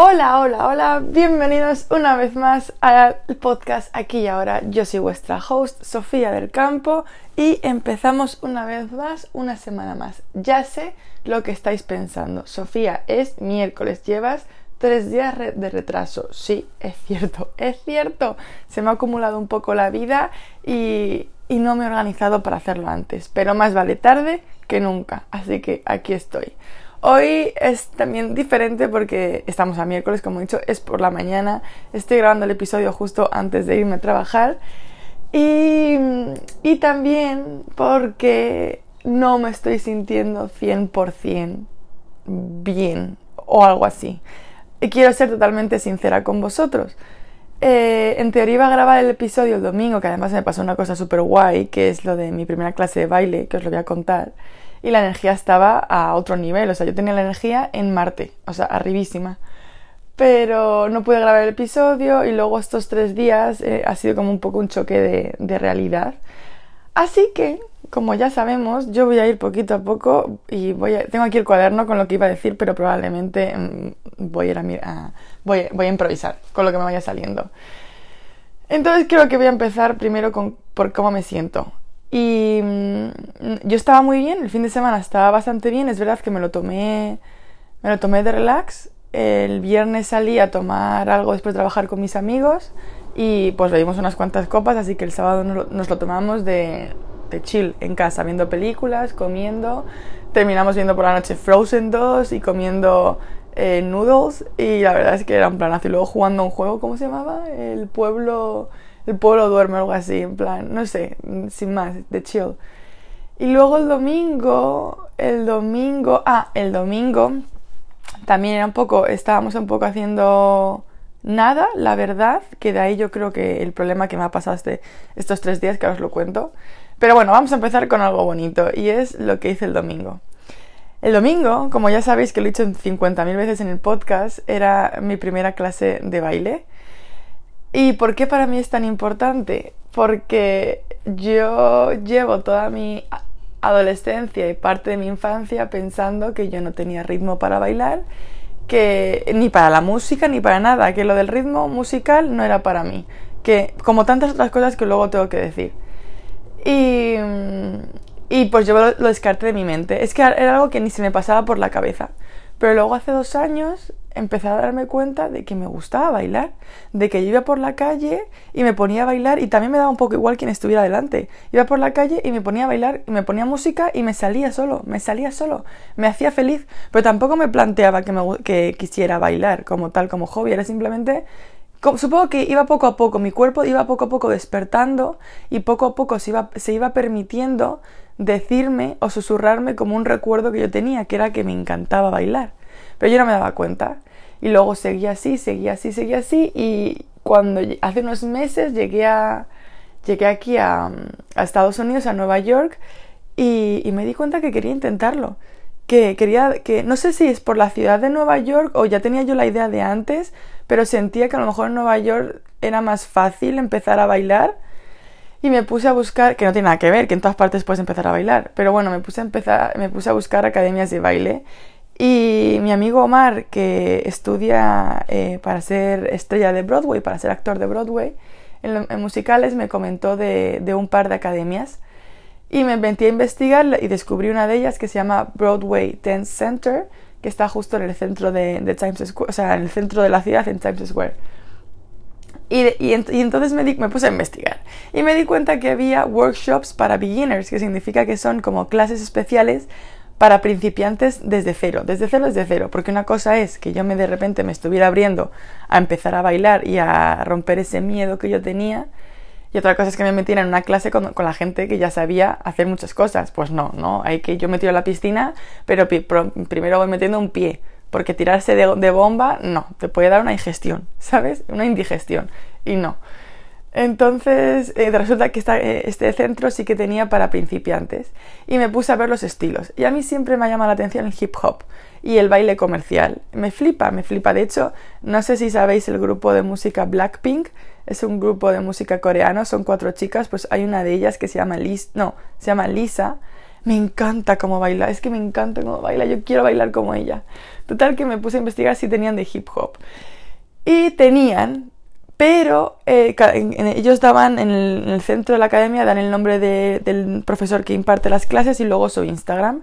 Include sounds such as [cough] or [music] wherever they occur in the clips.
Hola, hola, hola, bienvenidos una vez más al podcast aquí y ahora. Yo soy vuestra host, Sofía del Campo, y empezamos una vez más, una semana más. Ya sé lo que estáis pensando. Sofía, es miércoles, llevas tres días de retraso. Sí, es cierto, [laughs] es cierto. Se me ha acumulado un poco la vida y, y no me he organizado para hacerlo antes, pero más vale tarde que nunca. Así que aquí estoy. Hoy es también diferente porque estamos a miércoles, como he dicho, es por la mañana. Estoy grabando el episodio justo antes de irme a trabajar. Y, y también porque no me estoy sintiendo 100% bien o algo así. Y quiero ser totalmente sincera con vosotros. Eh, en teoría iba a grabar el episodio el domingo, que además me pasó una cosa súper guay, que es lo de mi primera clase de baile, que os lo voy a contar y la energía estaba a otro nivel, o sea, yo tenía la energía en Marte, o sea, arribísima. Pero no pude grabar el episodio y luego estos tres días eh, ha sido como un poco un choque de, de, realidad. Así que, como ya sabemos, yo voy a ir poquito a poco y voy a, tengo aquí el cuaderno con lo que iba a decir, pero probablemente mmm, voy, a ir a, voy a improvisar con lo que me vaya saliendo. Entonces creo que voy a empezar primero con, por cómo me siento. Y mmm, yo estaba muy bien, el fin de semana estaba bastante bien, es verdad que me lo tomé, me lo tomé de relax. El viernes salí a tomar algo después de trabajar con mis amigos y pues bebimos unas cuantas copas, así que el sábado nos lo, nos lo tomamos de, de, chill en casa, viendo películas, comiendo. Terminamos viendo por la noche Frozen 2 y comiendo eh, noodles y la verdad es que era un planazo. Y luego jugando un juego, ¿cómo se llamaba? El pueblo el pueblo duerme algo así, en plan, no sé, sin más, de chill. Y luego el domingo, el domingo, ah, el domingo también era un poco, estábamos un poco haciendo nada, la verdad, que de ahí yo creo que el problema que me ha pasado este, estos tres días, que ahora os lo cuento. Pero bueno, vamos a empezar con algo bonito y es lo que hice el domingo. El domingo, como ya sabéis que lo he dicho 50.000 veces en el podcast, era mi primera clase de baile. ¿Y por qué para mí es tan importante? Porque yo llevo toda mi adolescencia y parte de mi infancia pensando que yo no tenía ritmo para bailar, que ni para la música ni para nada, que lo del ritmo musical no era para mí, que como tantas otras cosas que luego tengo que decir. Y, y pues yo lo, lo descarté de mi mente. Es que era algo que ni se me pasaba por la cabeza. Pero luego hace dos años empecé a darme cuenta de que me gustaba bailar, de que yo iba por la calle y me ponía a bailar y también me daba un poco igual quien estuviera delante. Iba por la calle y me ponía a bailar, y me ponía música y me salía solo, me salía solo, me hacía feliz, pero tampoco me planteaba que, me, que quisiera bailar como tal, como hobby, era simplemente supongo que iba poco a poco, mi cuerpo iba poco a poco despertando y poco a poco se iba, se iba permitiendo decirme o susurrarme como un recuerdo que yo tenía, que era que me encantaba bailar. Pero yo no me daba cuenta. Y luego seguía así, seguía así, seguía así. Y cuando hace unos meses llegué, a, llegué aquí a, Estados Unidos, a Nueva York, y, y me di cuenta que quería intentarlo que quería que no sé si es por la ciudad de Nueva York o ya tenía yo la idea de antes, pero sentía que a lo mejor en Nueva York era más fácil empezar a bailar y me puse a buscar, que no tiene nada que ver, que en todas partes puedes empezar a bailar, pero bueno, me puse a empezar, me puse a buscar academias de baile y mi amigo Omar, que estudia eh, para ser estrella de Broadway, para ser actor de Broadway, en, en musicales me comentó de, de, un par de academias y me metí a investigar y descubrí una de ellas que se llama Broadway Dance Center, que está justo en el centro de, de Times Square, o sea, en el centro de la ciudad, en Times Square. Y, y, y entonces me, di, me, puse a investigar y me di cuenta que había workshops para beginners, que significa que son como clases especiales para principiantes desde cero, desde cero, desde cero, porque una cosa es que yo me de repente me estuviera abriendo a empezar a bailar y a romper ese miedo que yo tenía, y otra cosa es que me metiera en una clase con, la gente que ya sabía hacer muchas cosas. Pues no, no, hay que yo me tiro a la piscina, pero primero voy metiendo un pie, porque tirarse de, de, bomba, no, te puede dar una ingestión, ¿sabes? Una indigestión, y no. Entonces, eh, resulta que eh, este centro sí que tenía para principiantes, y me puse a ver los estilos. Y a mí siempre me ha llamado la atención el hip hop y el baile comercial. Me flipa, me flipa. De hecho, no sé si sabéis el grupo de música Blackpink, es un grupo de música coreano, son cuatro chicas, pues hay una de ellas que se llama Liz, no, se llama Lisa. me encanta cómo baila, es que me encanta cómo baila, yo quiero bailar como ella. Total que me puse a investigar si tenían de hip hop. Y tenían, pero eh, ellos daban en el, centro de la academia, dan el nombre del profesor que imparte las clases y luego su Instagram.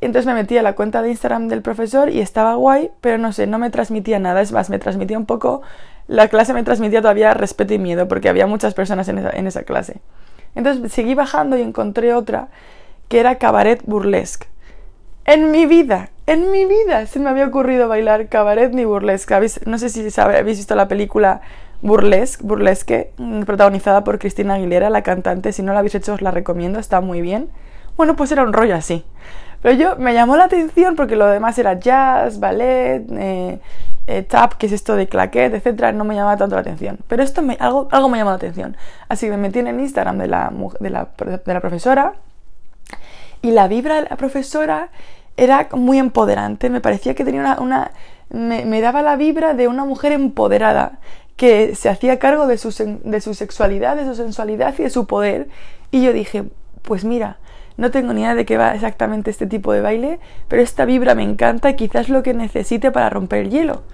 Entonces me metí a la cuenta de Instagram del profesor y estaba guay, pero no sé, no me transmitía nada. Es más, me transmitía un poco, la clase me transmitía todavía respeto y miedo porque había muchas personas en esa, en esa clase. Entonces seguí bajando y encontré otra que era cabaret burlesque. En mi vida, en mi vida se me había ocurrido bailar cabaret ni burlesque. No sé si habéis visto la película Burlesque, Burlesque, mm, protagonizada por Cristina Aguilera, la cantante. Si no la habéis hecho os la recomiendo, está muy bien. Bueno, pues era un rollo así. Pero yo me llamó la atención porque lo demás era jazz, ballet, eh, eh, tap, que es esto de claquet, etcétera, no me llamaba tanto la atención. Pero esto me, algo, algo me llamó la atención. Así que me metí en el Instagram de la, de la, de la profesora y la vibra de la profesora era muy empoderante. Me parecía que tenía una. me, daba la vibra de una mujer empoderada que se hacía cargo de su, de su sexualidad, de su sensualidad y de su poder. Y yo dije, pues mira, no tengo ni idea de qué va exactamente este tipo de baile, pero esta vibra me encanta y quizás lo que necesite para romper el hielo.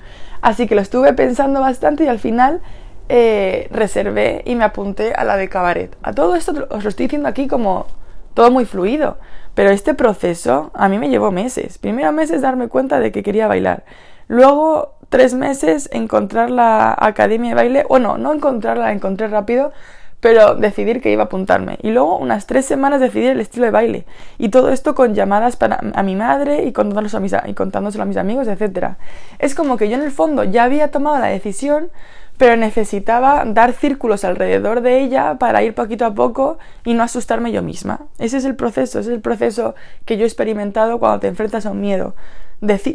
Así que lo estuve pensando bastante y al final eh, reservé y me apunté a la de cabaret. A todo esto os lo estoy diciendo aquí como todo muy fluido, pero este proceso a mí me llevó meses. Primero meses darme cuenta de que quería bailar. Luego tres meses encontrar la academia de baile, bueno, no encontrarla, la encontré rápido, pero decidir que iba a apuntarme. Y luego unas tres semanas decidir el estilo de baile. Y todo esto con llamadas para, a mi madre y contándoselo a mis, y contándoselo a mis amigos, etc. Es como que yo en el fondo ya había tomado la decisión, pero necesitaba dar círculos alrededor de ella para ir poquito a poco y no asustarme yo misma. Ese es el proceso, ese es el proceso que yo he experimentado cuando te enfrentas a un miedo.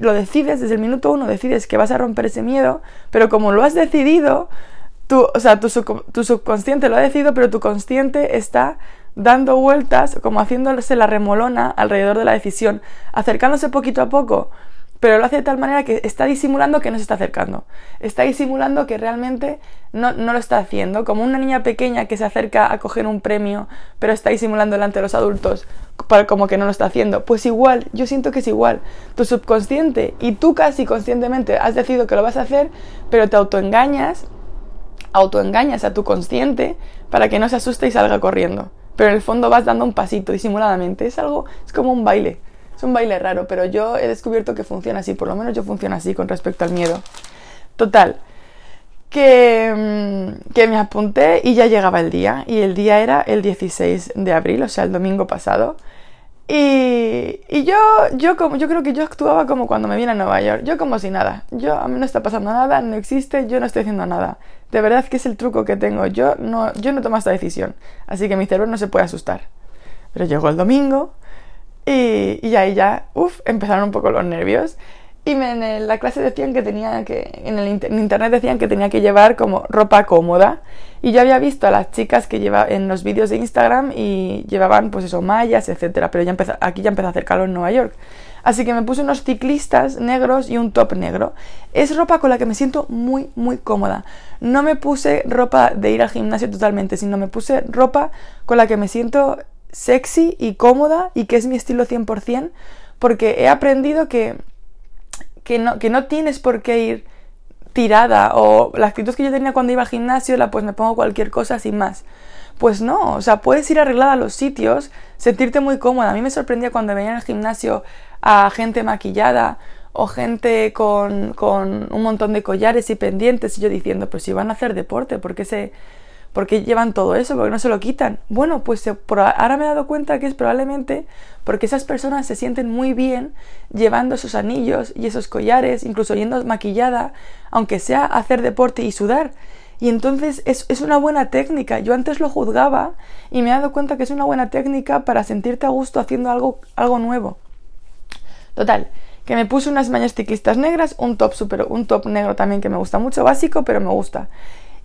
Lo decides desde el minuto uno, decides que vas a romper ese miedo, pero como lo has decidido, tu, o sea, tu, subconsciente lo ha decidido, pero tu consciente está dando vueltas, como haciéndose la remolona alrededor de la decisión, acercándose poquito a poco, pero lo hace de tal manera que está disimulando que no se está acercando. Está disimulando que realmente no, no, lo está haciendo. Como una niña pequeña que se acerca a coger un premio, pero está disimulando delante de los adultos, para, como que no lo está haciendo. Pues igual, yo siento que es igual. Tu subconsciente y tú casi conscientemente has decidido que lo vas a hacer, pero te autoengañas autoengañas a tu consciente para que no se asuste y salga corriendo. Pero en el fondo vas dando un pasito disimuladamente. Es algo, es como un baile. Es un baile raro, pero yo he descubierto que funciona así. Por lo menos yo funciona así con respecto al miedo. Total. Que, mm, que me apunté y ya llegaba el día. Y el día era el 16 de abril, o sea, el domingo pasado. Y, y, yo, yo, como, yo creo que yo actuaba como cuando me vine a Nueva York. Yo como si nada. Yo, a mí no está pasando nada, no existe, yo no estoy haciendo nada. De verdad que es el truco que tengo. Yo no, yo no tomo esta decisión. Así que mi cerebro no se puede asustar. Pero llegó el domingo y, y ahí ya, uff, empezaron un poco los nervios. Y en la clase decían que tenía que, en el internet decían que tenía que llevar como ropa cómoda. Y yo había visto a las chicas que lleva en los vídeos de Instagram y llevaban pues eso, mallas, etcétera. Pero ya empezó, aquí ya empezó a hacer calor en Nueva York. Así que me puse unos ciclistas negros y un top negro. Es ropa con la que me siento muy, muy cómoda. No me puse ropa de ir al gimnasio totalmente, sino me puse ropa con la que me siento sexy y cómoda y que es mi estilo 100%, porque he aprendido que que no, que no tienes por qué ir tirada o la actitud que yo tenía cuando iba al gimnasio, la pues me pongo cualquier cosa sin más. Pues no, o sea, puedes ir arreglada a los sitios, sentirte muy cómoda. A mí me sorprendía cuando venía al gimnasio a gente maquillada o gente con, con un montón de collares y pendientes y yo diciendo, pues si van a hacer deporte, ¿por qué se, ¿Por qué llevan todo eso? ¿Por qué no se lo quitan? Bueno, pues ahora me he dado cuenta que es probablemente porque esas personas se sienten muy bien llevando esos anillos y esos collares, incluso yendo maquillada, aunque sea hacer deporte y sudar. Y entonces es, es, una buena técnica. Yo antes lo juzgaba y me he dado cuenta que es una buena técnica para sentirte a gusto haciendo algo, algo nuevo. Total, que me puse unas mañas ciclistas negras, un top super, un top negro también que me gusta mucho, básico, pero me gusta.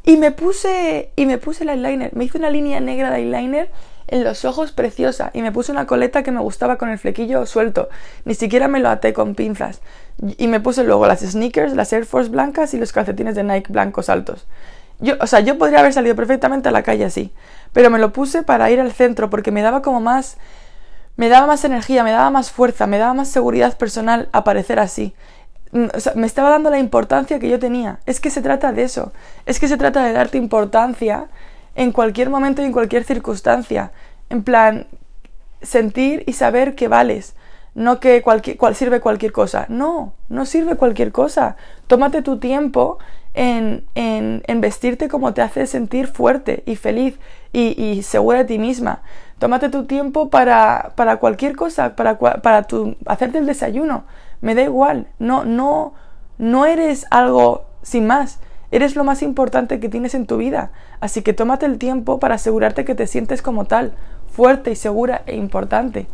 Y me puse, y me puse el eyeliner. Me hice una línea negra de eyeliner en los ojos preciosa. Y me puse una coleta que me gustaba con el flequillo suelto. Ni siquiera me lo até con pinzas. Y me puse luego las sneakers, las Air Force blancas y los calcetines de Nike blancos altos. Yo, o sea, yo podría haber salido perfectamente a la calle así. Pero me lo puse para ir al centro porque me daba como más me daba más energía, me daba más fuerza, me daba más seguridad personal aparecer así. Mm, me estaba dando la importancia que yo tenía. Es que se trata de eso. Es que se trata de darte importancia en cualquier momento y en cualquier circunstancia. En plan, sentir y saber que vales. No que cualquier, cual, sirve cualquier cosa. No, no sirve cualquier cosa. Tómate tu tiempo en, en, vestirte como te hace sentir fuerte y feliz y, y segura de ti misma. Tómate tu tiempo para, para cualquier cosa, para, para tu, hacerte el desayuno. Me da igual. No, no, no eres algo sin más. Eres lo más importante que tienes en tu vida. Así que tómate el tiempo para asegurarte que te sientes como tal, fuerte y segura e importante.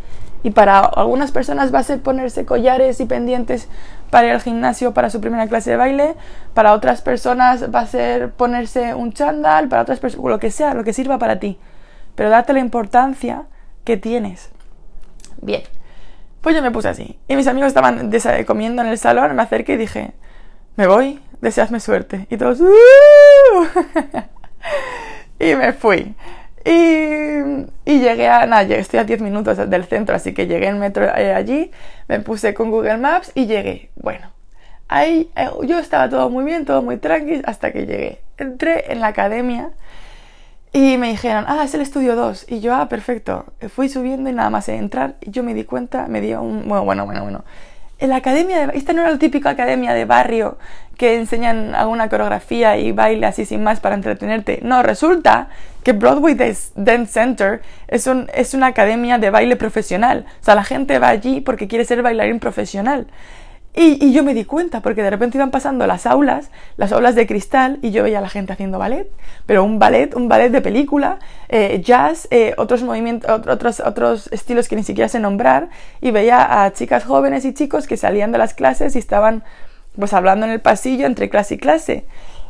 Y para algunas personas va a ser ponerse collares y pendientes para ir al gimnasio para su primera clase de baile. Para otras personas va a ser ponerse un chándal. Para otras personas, lo que sea, lo que sirva para ti pero date la importancia que tienes. Bien, pues yo me puse así. Y mis amigos estaban comiendo en el salón, me acerqué y dije, me voy, deseadme suerte. Y todos, [laughs] y me fui. Y, llegué a, nada, estoy a 10 minutos del centro, así que llegué en metro eh, allí, me puse con Google Maps y llegué. Bueno, ahí eh, yo estaba todo muy bien, todo muy tranquilo, hasta que llegué. Entré en la academia y me dijeron, ah, es el estudio 2. Y yo, ah, perfecto. Fui subiendo y nada más de entrar, yo me di cuenta, me dio un... Bueno, bueno, bueno, bueno. En la academia, de... esta no era la típica academia de barrio que enseñan alguna coreografía y baile así sin más para entretenerte. No, resulta que Broadway Dance Center es, un, es una academia de baile profesional. O sea, la gente va allí porque quiere ser bailarín profesional. Y, yo me di cuenta, porque de repente iban pasando las aulas, las aulas de cristal, y yo veía a la gente haciendo ballet, pero un ballet, un ballet de película, eh, jazz, eh, otros movimientos, otros, otros estilos que ni siquiera sé nombrar, y veía a chicas jóvenes y chicos que salían de las clases y estaban pues hablando en el pasillo entre clase y clase.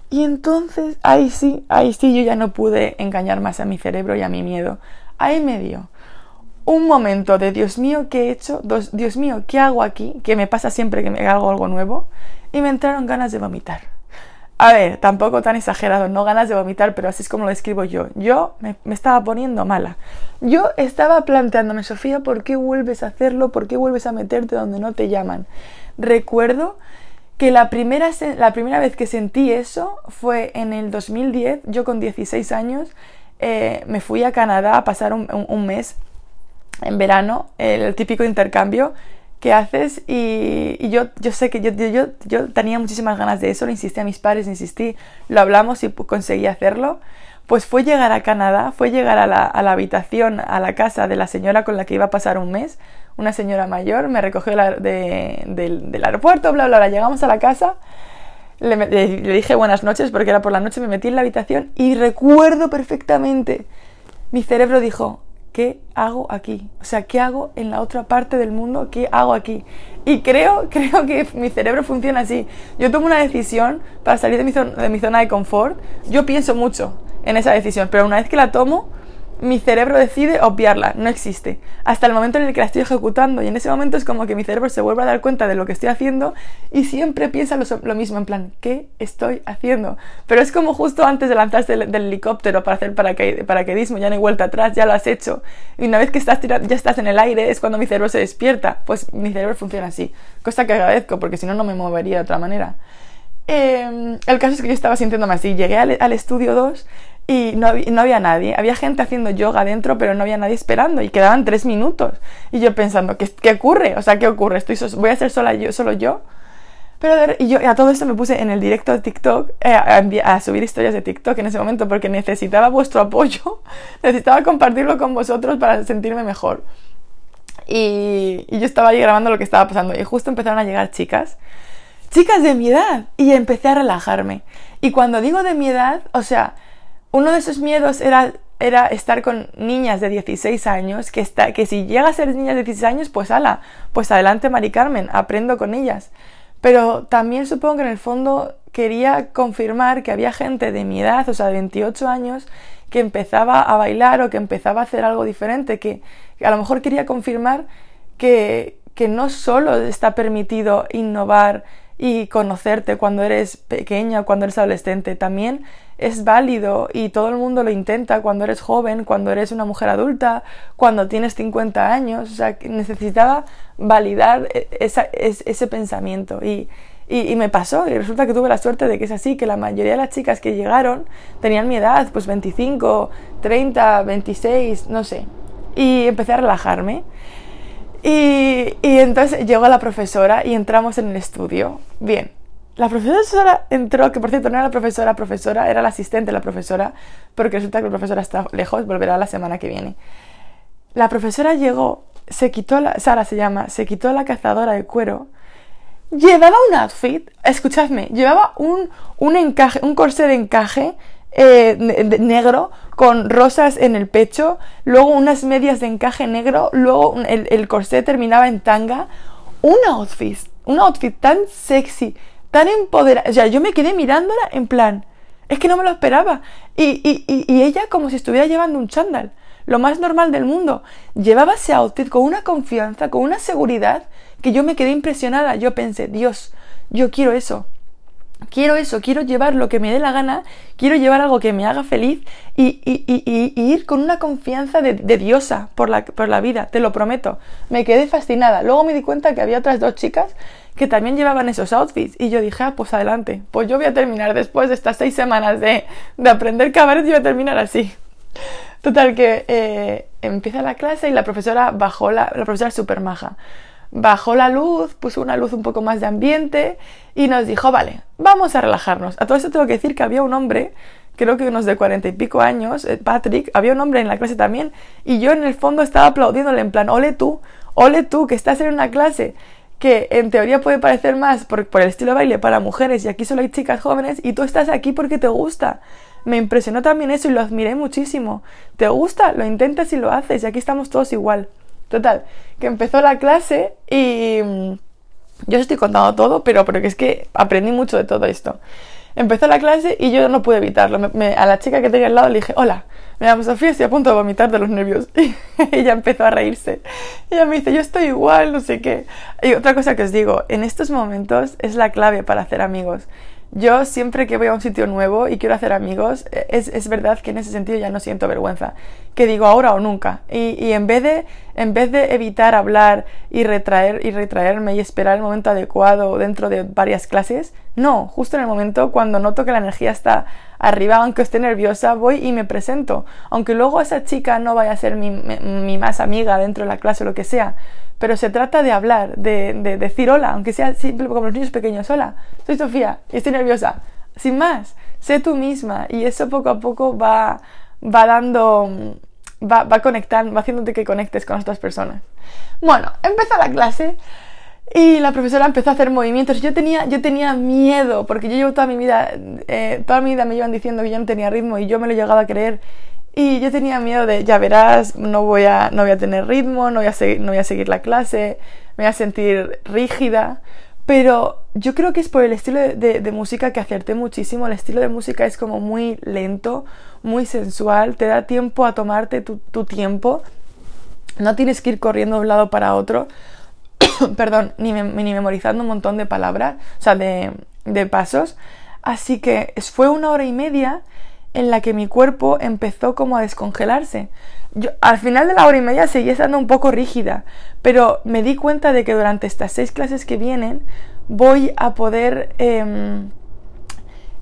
Y entonces, ahí sí, ahí sí yo ya no pude engañar más a mi cerebro y a mi miedo. Ahí me dio un momento de Dios mío, ¿qué he hecho? Dios mío, ¿qué hago aquí? Que me pasa siempre que me hago algo nuevo. Y me entraron ganas de vomitar. A ver, tampoco tan exagerado, no ganas de vomitar, pero así es como lo escribo yo. Yo me, estaba poniendo mala. Yo estaba planteándome, Sofía, ¿por qué vuelves a hacerlo? ¿Por qué vuelves a meterte donde no te llaman? Recuerdo que la primera, la primera vez que sentí eso fue en el 2010, yo con 16 años, eh, me fui a Canadá a pasar un mes en verano, el típico intercambio que haces y, yo, yo sé que yo, yo, yo, tenía muchísimas ganas de eso, le insistí a mis padres, insistí, lo hablamos y conseguí hacerlo. Pues fue llegar a Canadá, fue llegar a la, a la habitación, a la casa de la señora con la que iba a pasar un mes, una señora mayor, me recogió de, del, aeropuerto, bla, bla, bla, llegamos a la casa, le, le dije buenas noches porque era por la noche, me metí en la habitación y recuerdo perfectamente, mi cerebro dijo, ¿qué hago aquí? O sea, ¿qué hago en la otra parte del mundo? ¿Qué hago aquí? Y creo, [laughs] creo que mi cerebro funciona así. Yo tomo una decisión para salir de mi, zona, de mi zona de confort. Yo pienso mucho en esa decisión, pero una vez que la tomo, mi cerebro decide obviarla, no existe. Hasta el momento en el que la estoy ejecutando y en ese momento es como que mi cerebro se vuelve a dar cuenta de lo que estoy haciendo y siempre piensa lo, mismo, en plan, ¿qué estoy haciendo? Pero es como justo antes de lanzarse del, helicóptero para hacer paracaidismo, ya no hay vuelta atrás, ya lo has hecho. Y una vez que estás ya estás en el aire es cuando mi cerebro se despierta. Pues mi cerebro funciona así, cosa que agradezco porque si no, no me movería de otra manera. Em, el caso es que yo estaba sintiéndome así. Llegué al, al estudio 2 y no había, nadie. Había gente haciendo yoga dentro, pero no había nadie esperando y quedaban tres minutos. Y yo pensando, ¿qué, qué ocurre? O sea, ¿qué ocurre? Estoy ¿Voy a ser sola yo, solo yo? Pero y yo a todo esto me puse en el directo de TikTok eh, a, subir historias de TikTok en ese momento porque necesitaba vuestro apoyo, [laughs] necesitaba compartirlo con vosotros para sentirme mejor. Y, y yo estaba ahí grabando lo que estaba pasando y justo empezaron a llegar chicas, chicas de mi edad, y empecé a relajarme. Y cuando digo de mi edad, o sea, uno de esos miedos era, era estar con niñas de 16 años, que, está, que si llega a ser niñas de 16 años, pues ala, pues adelante Mari Carmen, aprendo con ellas. Pero también supongo que en el fondo quería confirmar que había gente de mi edad, o sea, de 28 años, que empezaba a bailar o que empezaba a hacer algo diferente, que, que a lo mejor quería confirmar que, que no solo está permitido innovar y conocerte cuando eres pequeña, cuando eres adolescente. También es válido y todo el mundo lo intenta cuando eres joven, cuando eres una mujer adulta, cuando tienes 50 años. O sea, necesitaba validar e, ese pensamiento y, y, me pasó y resulta que tuve la suerte de que es así, que la mayoría de las chicas que llegaron tenían mi edad, pues 25, 30, 26, no sé. Y empecé a relajarme. Y, y entonces llegó la profesora y entramos en el estudio. Bien, la profesora entró, que por cierto no era la profesora, profesora, era la asistente de la profesora, porque resulta que la profesora está lejos, volverá la semana que viene. La profesora llegó, se quitó la, Sara se llama, se quitó la cazadora de cuero, llevaba un outfit, escuchadme, llevaba un, un encaje, un corsé de encaje eh, negro con rosas en el pecho, luego unas medias de encaje negro, luego el, el corsé terminaba en tanga, un outfit, un outfit tan sexy, tan empoderada. O sea, yo me quedé mirándola en plan, es que no me lo esperaba. Y, y, y, ella como si estuviera llevando un chándal, lo más normal del mundo. Llevaba ese outfit con una confianza, con una seguridad, que yo me quedé impresionada. Yo pensé, Dios, yo quiero eso. Quiero eso, quiero llevar lo que me dé la gana, quiero llevar algo que me haga feliz y, y, y, ir con una confianza de, de, diosa por la, por la vida, te lo prometo. Me quedé fascinada. Luego me di cuenta que había otras dos chicas que también llevaban esos outfits. Y yo dije, ah, pues adelante, pues yo voy a terminar después de estas seis semanas de, de aprender cabaret, voy a terminar así. Total, que eh, empieza la clase y la profesora bajó, la, la profesora es súper maja, bajó la luz, puso una luz un poco más de ambiente y nos dijo, vale, vamos a relajarnos. A todo esto tengo que decir que había un hombre, creo que unos de cuarenta y pico años, eh, Patrick, había un hombre en la clase también y yo en el fondo estaba aplaudiéndole en plan, ole tú, ole tú, que estás en una clase que en teoría puede parecer más por, por, el estilo de baile para mujeres y aquí solo hay chicas jóvenes y tú estás aquí porque te gusta. Me impresionó también eso y lo admiré muchísimo. ¿Te gusta? Lo intentas y lo haces y aquí estamos todos igual. Total, que empezó la clase y mm, yo os estoy contando todo, pero porque es que aprendí mucho de todo esto. Empezó la clase y yo no pude evitarlo. A la chica que tenía al lado le dije, hola, me llamo Sofía, estoy a punto de vomitar de los nervios. [laughs] Y ella empezó a reírse. Y ella me dice, yo estoy igual, no sé qué. Y otra cosa que os digo, en estos momentos es la clave para hacer amigos. Yo siempre que voy a un sitio nuevo y quiero hacer amigos, e, es, es verdad que en ese sentido ya no siento vergüenza. Que digo ahora o nunca. Y, y, en, vez de, en vez de evitar hablar y, retraer, y retraerme y esperar el momento adecuado dentro de varias clases, no, justo en el momento cuando noto que la energía está arriba, aunque esté nerviosa, voy y me presento. Aunque luego esa chica no vaya a ser mi, mi más amiga dentro de la clase o lo que sea, pero se trata de hablar, de, de, decir hola, aunque sea simple como los niños pequeños, hola, soy Sofía y estoy nerviosa, sin más, sé tú misma y eso poco a poco va, va dando, va, conectando, va haciéndote que conectes con otras personas. Bueno, empezó la clase y la profesora empezó a hacer movimientos. Yo tenía, yo tenía miedo, porque yo llevo toda mi vida, eh, toda mi vida me llevan diciendo que yo no tenía ritmo y yo me lo llegaba a creer y yo tenía miedo de, ya verás, no voy a, no voy a tener ritmo, no voy a, seguir, no voy a seguir la clase, me voy a sentir rígida. Pero yo creo que es por el estilo de, de, música que acerté muchísimo. El estilo de música es como muy lento, muy sensual, te da tiempo a tomarte tu, tu tiempo. No tienes que ir corriendo de un lado para otro. [coughs] Perdón, ni, me, ni, memorizando un montón de palabras, o sea, de, de pasos. Así que fue una hora y media en la que mi cuerpo empezó como a descongelarse. Yo, al final de la hora y media seguía estando un poco rígida, pero me di cuenta de que durante estas seis clases que vienen voy a poder, eh,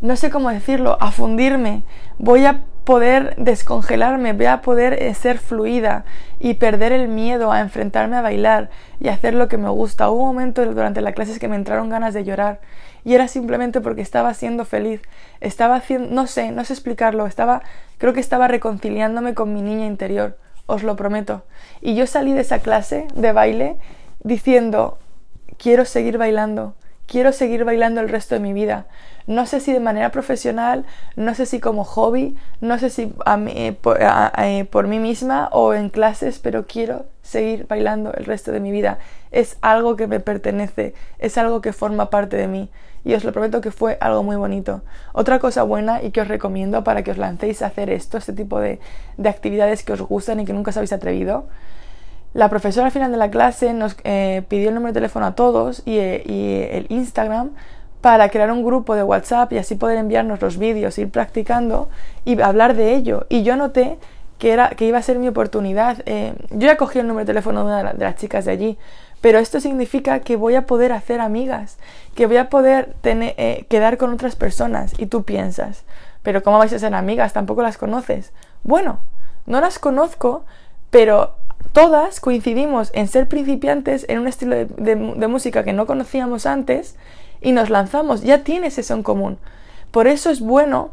no sé cómo decirlo, a fundirme, voy a poder descongelarme, voy a poder eh, ser fluida y perder el miedo a enfrentarme a bailar y hacer lo que me gusta. Hubo un momento durante las clases que me entraron ganas de llorar y era simplemente porque estaba siendo feliz, estaba haciendo, no sé, no sé explicarlo, estaba, creo que estaba reconciliándome con mi niña interior, os lo prometo. Y yo salí de esa clase de baile diciendo, quiero seguir bailando, quiero seguir bailando el resto de mi vida. No sé si de manera profesional, no sé si como hobby, no sé si a mí, eh, eh, por, mí misma o en clases, pero quiero seguir bailando el resto de mi vida. Es algo que me pertenece, es algo que forma parte de mí y os lo prometo que fue algo muy bonito. Otra cosa buena y que os recomiendo para que os lancéis a hacer esto, este tipo de, de actividades que os gustan y que nunca os habéis atrevido, la profesora al final de la clase nos eh, pidió el número de teléfono a todos y, el Instagram para crear un grupo de WhatsApp y así poder enviarnos los vídeos, ir practicando y hablar de ello. Y yo noté que, era, que iba a ser mi oportunidad. Eh, yo ya cogí el número de teléfono de una de las chicas de allí, pero esto significa que voy a poder hacer amigas, que voy a poder tener, eh, quedar con otras personas. Y tú piensas, pero ¿cómo vais a ser amigas? Tampoco las conoces. Bueno, no las conozco, pero todas coincidimos en ser principiantes en un estilo de, de música que no conocíamos antes y nos lanzamos. Ya tienes eso en común. Por eso es bueno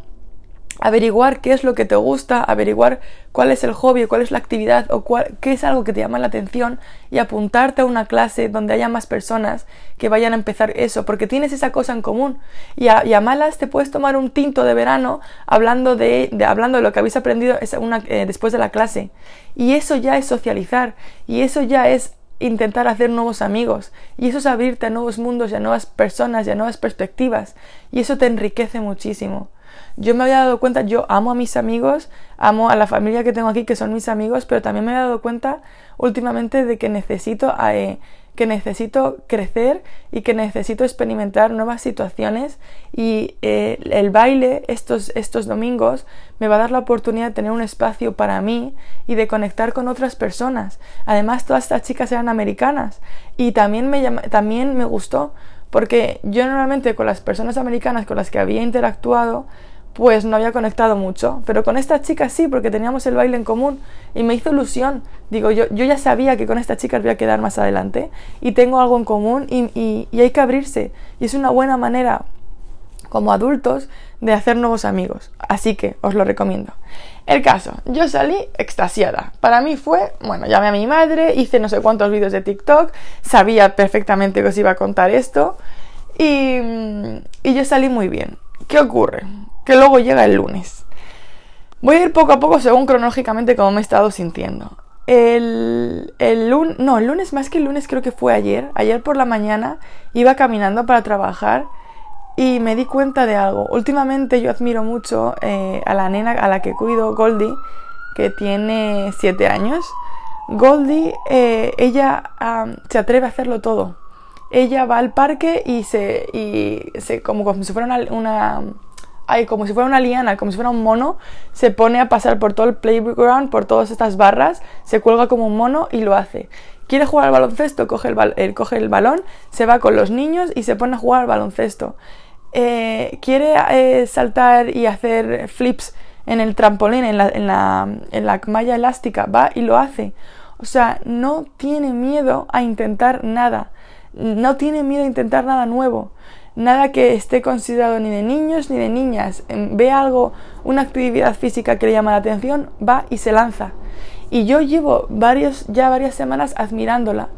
averiguar qué es lo que te gusta, averiguar cuál es el hobby, cuál es la actividad o qué es algo que te llama la atención y apuntarte a una clase donde haya más personas que vayan a empezar eso, porque tienes esa cosa en común. Y a, malas te puedes tomar un tinto de verano hablando de, hablando de lo que habéis aprendido eh, después de la clase. Y eso ya es socializar, y eso ya es intentar hacer nuevos amigos. Y eso es abrirte a nuevos mundos y a nuevas personas y a nuevas perspectivas. Y eso te enriquece muchísimo. Yo me había dado cuenta, yo amo a mis amigos, amo a la familia que tengo aquí, que son mis amigos, pero también me he dado cuenta últimamente de que necesito, eh, que necesito crecer y que necesito experimentar nuevas situaciones y eh, el baile estos, estos domingos me va a dar la oportunidad de tener un espacio para mí y de conectar con otras personas. Además, todas estas chicas eran americanas y también me, también me gustó porque yo normalmente con las personas americanas con las que había interactuado pues no había conectado mucho. Pero con esta chica sí, porque teníamos el baile en común y me hizo ilusión. Digo, yo, yo ya sabía que con esta chica voy a quedar más adelante y tengo algo en común y, y hay que abrirse. Y es una buena manera, como adultos, de hacer nuevos amigos. Así que os lo recomiendo. El caso, yo salí extasiada. Para mí fue, bueno, llamé a mi madre, hice no sé cuántos vídeos de TikTok, sabía perfectamente que os iba a contar esto y, y yo salí muy bien. ¿Qué ocurre? Que luego llega el lunes. Voy a ir poco a poco según cronológicamente como me he estado sintiendo. El, el lunes, no, el lunes más que el lunes creo que fue ayer. Ayer por la mañana iba caminando para trabajar y me di cuenta de algo. Últimamente yo admiro mucho eh, a la nena a la que cuido, Goldie, que tiene 7 años. Goldie, eh, ella se atreve a hacerlo todo. Ella va al parque y se, y se como, como si fuera una como si fuera una liana, como si fuera un mono, se pone a pasar por todo el playground, por todas estas barras, se cuelga como un mono y lo hace. Quiere jugar al baloncesto, coge el, coge el balón, se va con los niños y se pone a jugar al baloncesto. Eh, quiere eh, saltar y hacer flips en el trampolín, en la, en, la, en la malla elástica, va y lo hace. O sea, no tiene miedo a intentar nada. No tiene miedo a intentar nada nuevo nada que esté considerado ni de niños ni de niñas. Ve algo, una actividad física que le llama la atención, va y se lanza. Y yo llevo varios, ya varias semanas admirándola.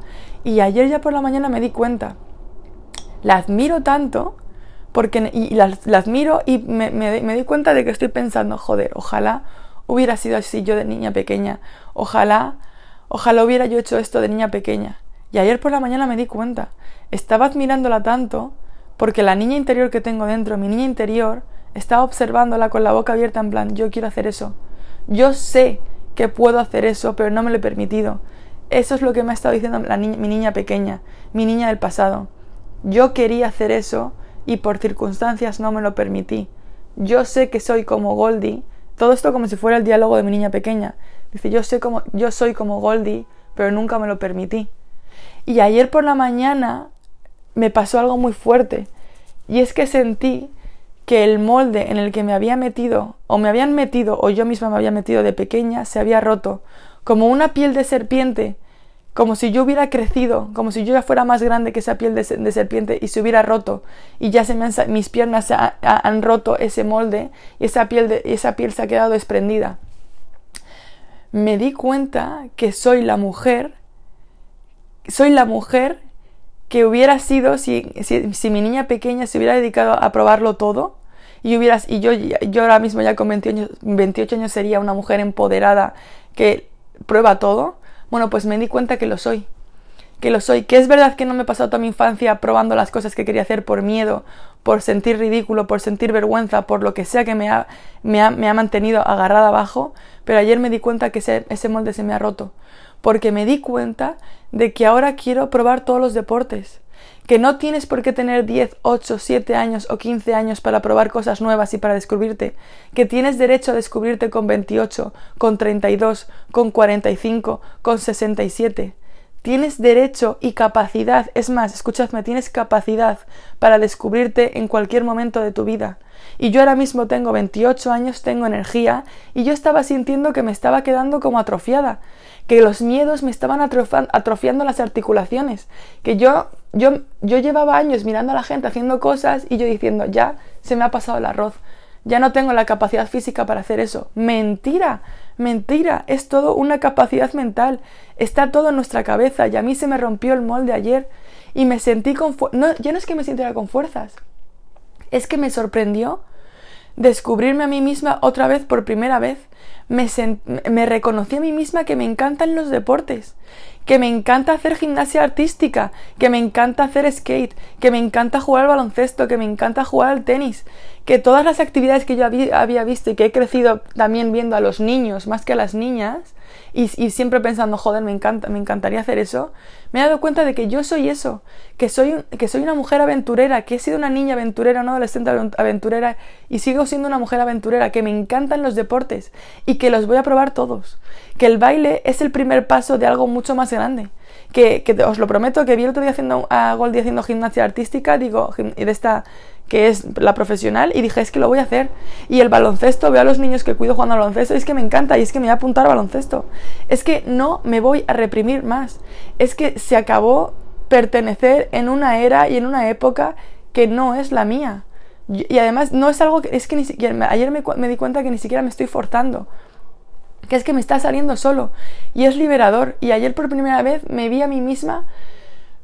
Y ayer ya por la mañana me di cuenta. La admiro tanto porque y la, admiro y me, me, di cuenta de que estoy pensando, joder, ojalá hubiera sido así yo de niña pequeña. Ojalá, ojalá hubiera yo hecho esto de niña pequeña. Y ayer por la mañana me di cuenta. Estaba admirándola tanto porque la niña interior que tengo dentro, mi niña interior, estaba observándola con la boca abierta en plan, yo quiero hacer eso. Yo sé que puedo hacer eso, pero no me lo he permitido. Eso es lo que me ha estado diciendo mi niña pequeña, mi niña del pasado. Yo quería hacer eso y por circunstancias no me lo permití. Yo sé que soy como Goldie, todo esto como si fuera el diálogo de mi niña pequeña. Dice, yo sé como yo soy como Goldie, pero nunca me lo permití. Y ayer por la mañana me pasó algo muy fuerte. Y es que sentí que el molde en el que me había metido, o me habían metido, o yo misma me había metido de pequeña, se había roto, como una piel de serpiente, como si yo hubiera crecido, como si yo ya fuera más grande que esa piel de, serpiente y se hubiera roto, y ya se me mis piernas han roto ese molde y esa piel, de, esa piel se ha quedado desprendida. Me di cuenta que soy la mujer, soy la mujer que hubiera sido si, si, mi niña pequeña se hubiera dedicado a probarlo todo y, hubieras, y yo, yo ahora mismo ya con 28 años, sería una mujer empoderada que prueba todo, bueno, pues me di cuenta que lo soy. que lo soy, que es verdad que no me he pasado toda mi infancia probando las cosas que quería hacer por miedo, por sentir ridículo, por sentir vergüenza, por lo que sea que me ha, me ha, me ha mantenido agarrada abajo, pero ayer me di cuenta que ese, ese molde se me ha roto, porque me di cuenta de que ahora quiero probar todos los deportes que no tienes por qué tener 10, 8, 7 años o 15 años para probar cosas nuevas y para descubrirte, que tienes derecho a descubrirte con 28, con 32, con 45, con 67. Tienes derecho y capacidad, es más, escuchadme, tienes capacidad para descubrirte en cualquier momento de tu vida. Y yo ahora mismo tengo 28 años, tengo energía, y yo estaba sintiendo que me estaba quedando como atrofiada, que los miedos me estaban atrofiando las articulaciones, que yo, yo, yo llevaba años mirando a la gente haciendo cosas y yo diciendo, ya se me ha pasado el arroz, ya no tengo la capacidad física para hacer eso. Mentira, mentira, es todo una capacidad mental, está todo en nuestra cabeza y a mí se me rompió el molde ayer y me sentí con... No, ya no es que me sintiera con fuerzas, es que me sorprendió descubrirme a mí misma otra vez por primera vez. Me, reconocí a mí misma que me encantan los deportes, que me encanta hacer gimnasia artística, que me encanta hacer skate, que me encanta jugar al baloncesto, que me encanta jugar al tenis, que todas las actividades que yo había visto y que he crecido también viendo a los niños más que a las niñas, y, siempre pensando, joder, me encanta, me encantaría hacer eso, me he dado cuenta de que yo soy eso, que soy, que soy una mujer aventurera, que he sido una niña aventurera, una adolescente aventurera, y sigo siendo una mujer aventurera, que me encantan los deportes y que los voy a probar todos, que el baile es el primer paso de algo mucho más grande. Que, que os lo prometo que vi el otro día haciendo a Goldie haciendo gimnasia artística, digo, de esta que es la profesional, y dije, es que lo voy a hacer. Y el baloncesto, veo a los niños que cuido jugando al baloncesto, y es que me encanta, y es que me voy a apuntar al baloncesto. Es que no me voy a reprimir más. Es que se acabó pertenecer en una era y en una época que no es la mía. Y además no es algo que, es que ayer me di cuenta que ni siquiera me estoy forzando que es que me está saliendo solo y es liberador. Y ayer por primera vez me vi a mí misma,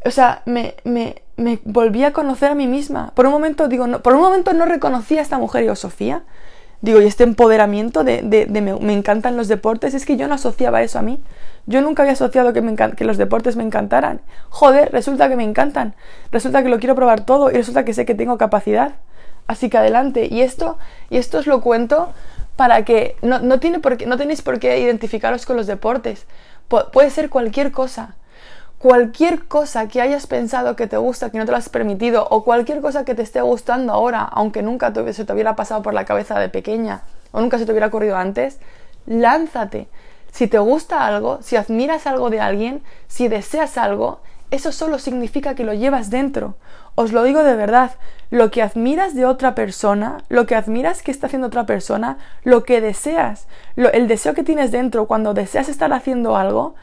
o sea, me, me, me volví a conocer a mí misma. Por un momento, digo, no, por un momento no reconocí a esta mujer, digo, Sofía, digo, y este empoderamiento de, de, me, encantan los deportes, es que yo no asociaba eso a mí. Yo nunca había asociado que, me que los deportes me encantaran. Joder, resulta que me encantan. Resulta que lo quiero probar todo y resulta que sé que tengo capacidad. Así que adelante. Y esto, y esto os lo cuento para que no, no, tiene por qué, no tenéis por qué identificaros con los deportes. puede ser cualquier cosa cualquier cosa que hayas pensado que te gusta, que no te lo has permitido, o cualquier cosa que te esté gustando ahora, aunque nunca se te hubiera pasado por la cabeza de pequeña, o nunca se te hubiera ocurrido antes, lánzate. Si te gusta algo, si admiras algo de alguien, si deseas algo, eso solo significa que lo llevas dentro. Os lo digo de verdad, lo que admiras de otra persona, lo que admiras que está haciendo otra persona, lo que deseas, el deseo que tienes dentro cuando deseas estar haciendo algo,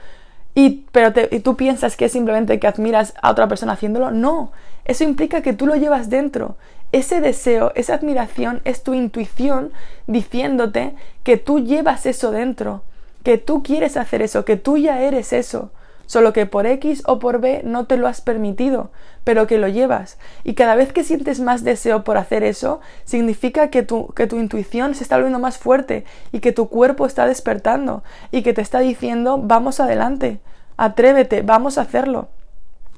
y, pero y tú piensas que es simplemente que admiras a otra persona haciéndolo. No, eso implica que tú lo llevas dentro. Ese deseo, esa admiración es tu intuición diciéndote que tú llevas eso dentro, que tú quieres hacer eso, que tú ya eres eso solo que por X o por B no te lo has permitido, pero que lo llevas. Y cada vez que sientes más deseo por hacer eso, significa que tu, que tu intuición se está volviendo más fuerte y que tu cuerpo está despertando y que te está diciendo vamos adelante, atrévete, vamos a hacerlo.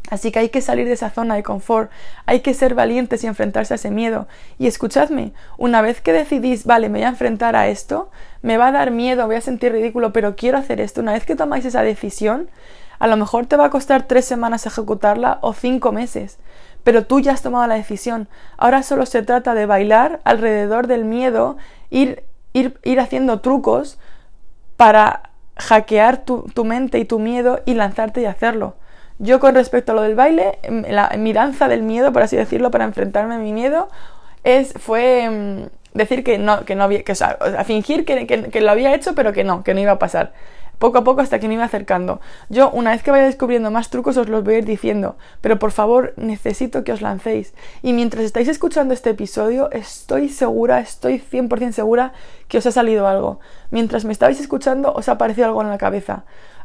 Así que hay que salir de esa zona de confort, hay que ser valientes y enfrentarse a ese miedo. Y escuchadme, una vez que decidís, vale, me voy a enfrentar a esto, me va a dar miedo, voy a sentir ridículo, pero quiero hacer esto, una vez que tomáis esa decisión, a lo mejor te va a costar tres semanas ejecutarla o cinco meses, pero tú ya has tomado la decisión. Ahora solo se trata de bailar alrededor del miedo, ir, ir, ir haciendo trucos para hackear tu, mente y tu miedo y lanzarte y hacerlo. Yo con respecto a lo del baile, la, mi danza del miedo, por así decirlo, para enfrentarme a mi miedo, es, fue mm, decir que no, que no había, que, o sea, fingir que, que, lo había hecho, pero que no, que no iba a pasar poco a poco hasta que me iba acercando. Yo, una vez que vaya descubriendo más trucos, os los voy a ir diciendo, pero por favor, necesito que os lancéis. Y mientras estáis escuchando este episodio, estoy segura, estoy 100% segura que os ha salido algo. Mientras me estabais escuchando, os ha aparecido algo en la cabeza.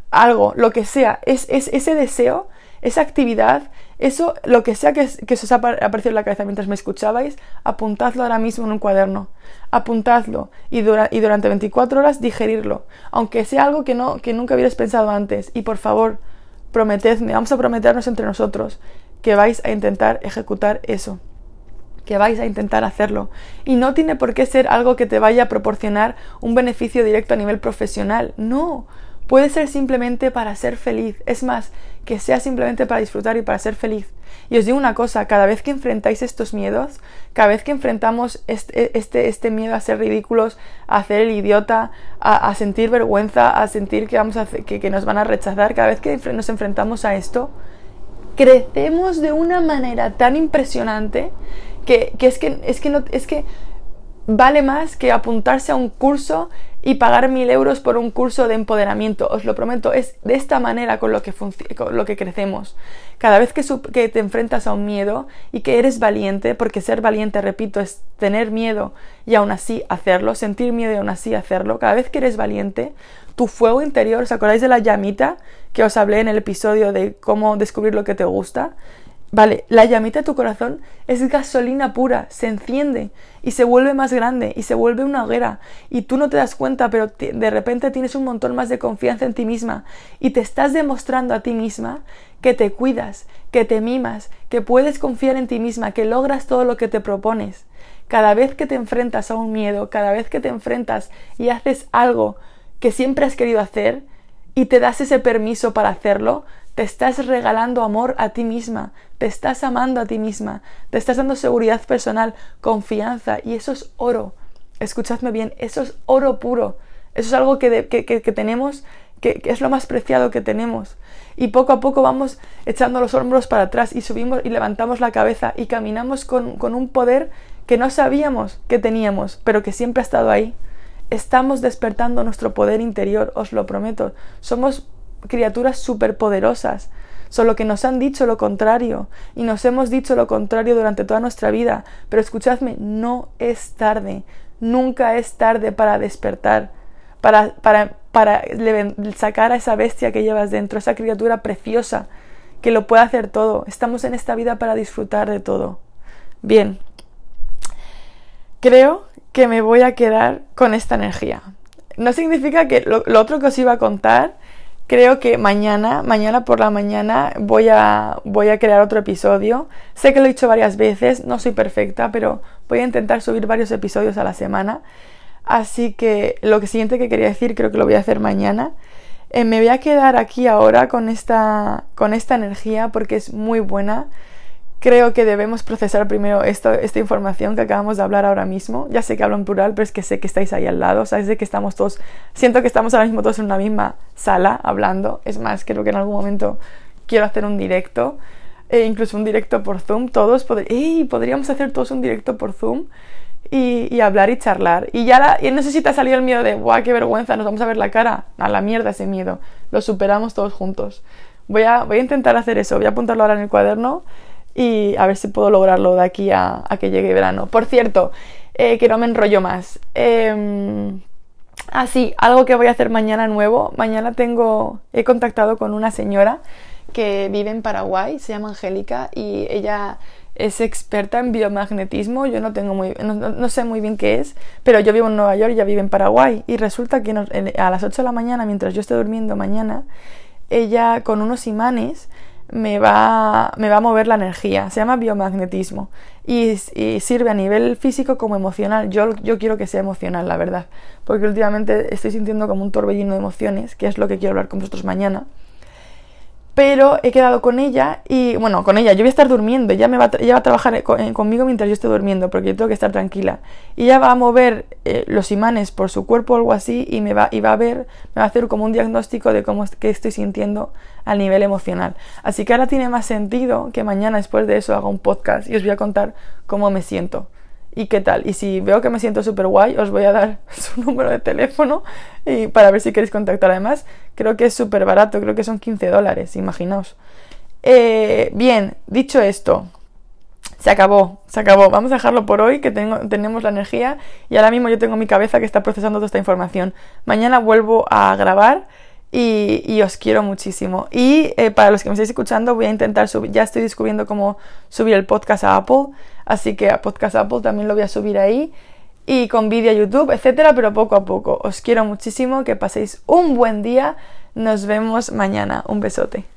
Algo, lo que sea, es, es ese deseo, esa actividad, eso, lo que sea que, que os ha aparecido en la cabeza mientras me escuchabais, apuntadlo ahora mismo en un cuaderno. Apuntadlo y, y durante 24 horas digerirlo, aunque sea algo que, no, que nunca hubieras pensado antes. Y por favor, prometedme, vamos a prometernos entre nosotros que vais a intentar ejecutar eso que vais a intentar hacerlo. Y no tiene por qué ser algo que te vaya a proporcionar un beneficio directo a nivel profesional. No, puede ser simplemente para ser feliz. Es más, que sea simplemente para disfrutar y para ser feliz. Y os digo una cosa, cada vez que enfrentáis estos miedos, cada vez que enfrentamos este, este, este miedo a ser ridículos, a hacer el idiota, a, sentir vergüenza, a sentir que, vamos a, que, que nos van a rechazar, cada vez que nos enfrentamos a esto, crecemos de una manera tan impresionante que, es que es que no es que vale más que apuntarse a un curso y pagar mil euros por un curso de empoderamiento. Os lo prometo, es de esta manera con lo que, con lo que crecemos. Cada vez que, que, te enfrentas a un miedo y que eres valiente, porque ser valiente, repito, es tener miedo y aún así hacerlo, sentir miedo y aún así hacerlo, cada vez que eres valiente, tu fuego interior, ¿os acordáis de la llamita que os hablé en el episodio de cómo descubrir lo que te gusta? Vale, la llamita de tu corazón es gasolina pura, se enciende y se vuelve más grande y se vuelve una hoguera y tú no te das cuenta, pero de repente tienes un montón más de confianza en ti misma y te estás demostrando a ti misma que te cuidas, que te mimas, que puedes confiar en ti misma, que logras todo lo que te propones. Cada vez que te enfrentas a un miedo, cada vez que te enfrentas y haces algo que siempre has querido hacer y te das ese permiso para hacerlo, te estás regalando amor a ti misma, te estás amando a ti misma, te estás dando seguridad personal, confianza y eso es oro. Escuchadme bien, eso es oro puro. Eso es algo que, tenemos, que, es lo más preciado que tenemos. Y poco a poco vamos echando los hombros para atrás y subimos y levantamos la cabeza y caminamos con, con un poder que no sabíamos que teníamos, pero que siempre ha estado ahí. Estamos despertando nuestro poder interior, os lo prometo. Somos criaturas superpoderosas, solo que nos han dicho lo contrario y nos hemos dicho lo contrario durante toda nuestra vida. Pero escuchadme, no es tarde, nunca es tarde para despertar, para, para, para sacar a esa bestia que llevas dentro, esa criatura preciosa que lo puede hacer todo. Estamos en esta vida para disfrutar de todo. Bien, creo que me voy a quedar con esta energía. No significa que lo, lo otro que os iba a contar creo que mañana, mañana por la mañana voy a, voy a crear otro episodio. Sé que lo he dicho varias veces, no soy perfecta, pero voy a intentar subir varios episodios a la semana. Así que lo siguiente que quería decir creo que lo voy a hacer mañana. Eh, me voy a quedar aquí ahora con esta, con esta energía porque es muy buena creo que debemos procesar primero esta información que acabamos de hablar ahora mismo. Ya sé que hablo en plural, pero es que sé que estáis ahí al lado. Sabes de que estamos todos, siento que estamos ahora mismo todos en una misma sala hablando. Es más, creo que en algún momento quiero hacer un directo, e incluso un directo por Zoom. Todos podríamos hacer todos un directo por Zoom y, hablar y charlar. Y ya y no sé si te ha salido el miedo de, ¡guau, qué vergüenza! Nos vamos a ver la cara. A la mierda ese miedo. Lo superamos todos juntos. Voy a, voy a intentar hacer eso. Voy a apuntarlo ahora en el cuaderno y a ver si puedo lograrlo de aquí a, que llegue verano. Por cierto, eh, que no me enrollo más. Eh, ah, sí, algo que voy a hacer mañana nuevo. Mañana tengo, he contactado con una señora que vive en Paraguay, se llama Angélica y ella es experta en biomagnetismo. Yo no tengo muy, no, sé muy bien qué es, pero yo vivo en Nueva York y ella vive en Paraguay y resulta que a las 8 de la mañana, mientras yo esté durmiendo mañana, ella con unos imanes me va, me va a mover la energía. Se llama biomagnetismo y, sirve a nivel físico como emocional. Yo, yo quiero que sea emocional, la verdad, porque últimamente estoy sintiendo como un torbellino de emociones, que es lo que quiero hablar con vosotros mañana pero he quedado con ella y bueno, con ella, yo voy a estar durmiendo, ella, me va, a, va a trabajar eh, conmigo mientras yo esté durmiendo, porque yo tengo que estar tranquila. Y ella va a mover eh, los imanes por su cuerpo o algo así y me va, y va a ver, me va a hacer como un diagnóstico de cómo qué estoy sintiendo a nivel emocional. Así que ahora tiene más sentido que mañana después de eso haga un podcast y os voy a contar cómo me siento y qué tal. Y si veo que me siento súper guay, os voy a dar [laughs] su número de teléfono y para ver si queréis contactar. Además, creo que es súper barato, creo que son 15 dólares, imaginaos. Eh, bien, dicho esto, se acabó, se acabó. Vamos a dejarlo por hoy, que tenemos la energía y ahora mismo yo tengo mi cabeza que está procesando toda esta información. Mañana vuelvo a grabar y, os quiero muchísimo. Y eh, para los que me estáis escuchando, voy a intentar subir, ya estoy descubriendo cómo subir el podcast a Apple, así que a Podcast Apple también lo voy a subir ahí. Y con vídeo a YouTube, etcétera, pero poco a poco. Os quiero muchísimo, que paséis un buen día. Nos vemos mañana. Un besote.